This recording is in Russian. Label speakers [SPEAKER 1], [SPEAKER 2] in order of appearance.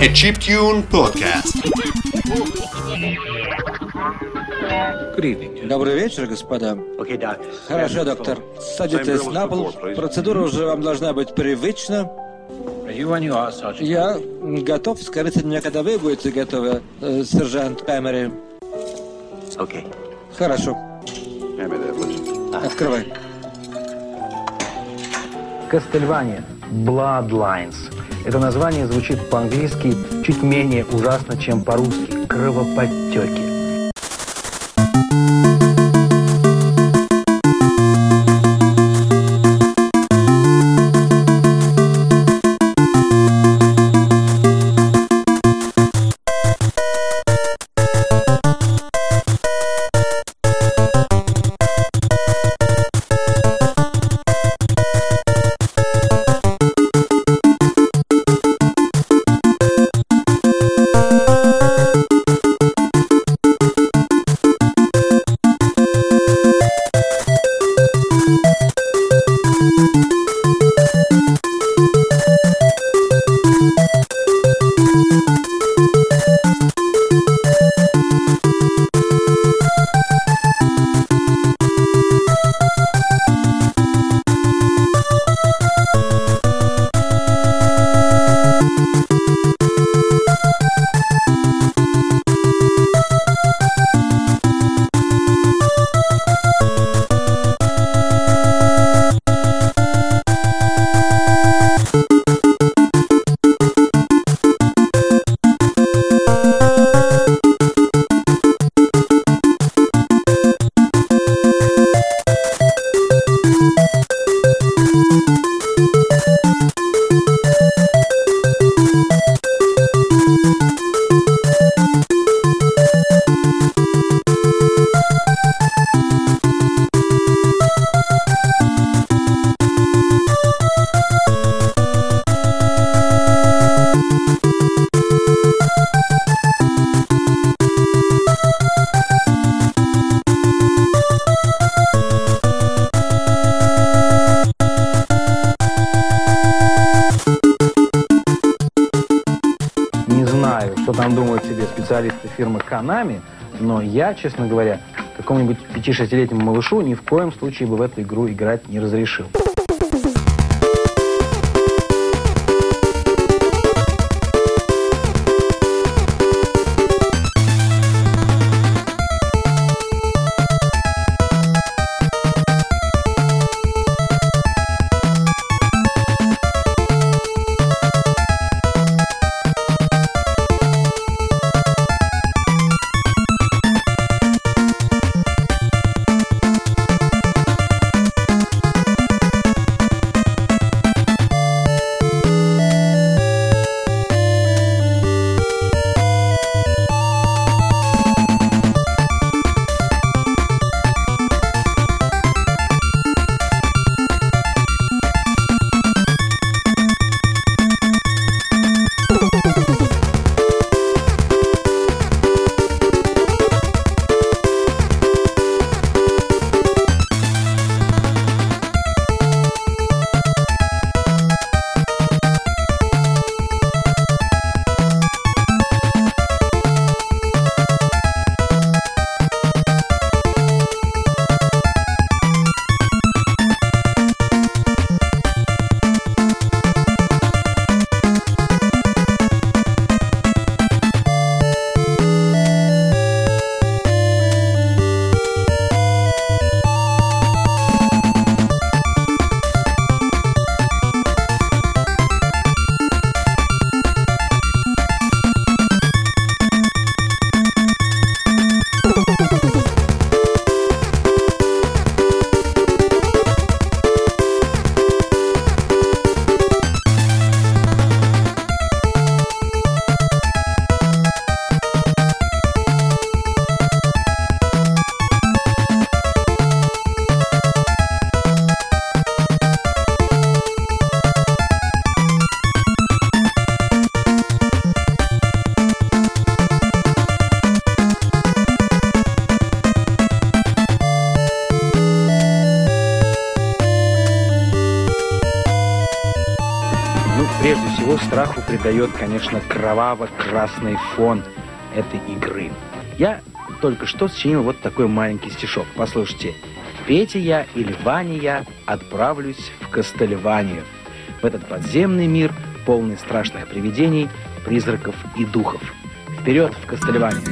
[SPEAKER 1] a Chiptune podcast.
[SPEAKER 2] Добрый вечер, господа. Хорошо, доктор. Садитесь на пол. Процедура уже вам должна быть привычна. Я готов. Скажите мне, когда вы будете готовы, э, сержант Пэмери. Хорошо. Открывай.
[SPEAKER 3] Castlevania Bloodlines. Это название звучит по-английски чуть менее ужасно, чем по-русски. Кровоподтеки. Знаю, что там думают себе специалисты фирмы Konami, но я, честно говоря, какому-нибудь 5-6-летнему малышу ни в коем случае бы в эту игру играть не разрешил. Страху придает, конечно, кроваво-красный фон этой игры. Я только что сочинил вот такой маленький стишок. Послушайте. Петя я или Ваня я отправлюсь в Кастельванию. В этот подземный мир, полный страшных привидений, призраков и духов. Вперед в Кастельванию!